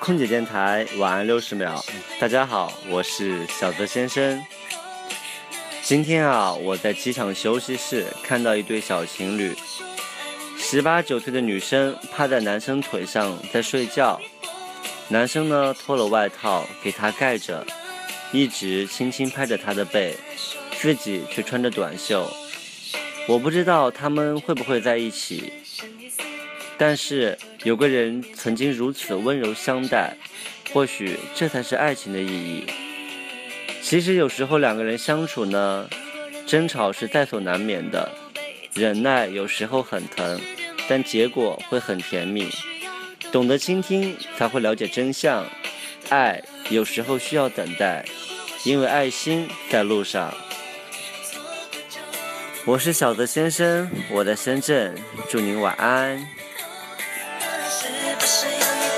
空姐电台晚安六十秒，大家好，我是小泽先生。今天啊，我在机场休息室看到一对小情侣，十八九岁的女生趴在男生腿上在睡觉，男生呢脱了外套给她盖着，一直轻轻拍着她的背，自己却穿着短袖。我不知道他们会不会在一起，但是有个人曾经如此温柔相待，或许这才是爱情的意义。其实有时候两个人相处呢，争吵是在所难免的，忍耐有时候很疼，但结果会很甜蜜。懂得倾听，才会了解真相。爱有时候需要等待，因为爱心在路上。我是小泽先生，我在深圳，祝您晚安。是不是有你？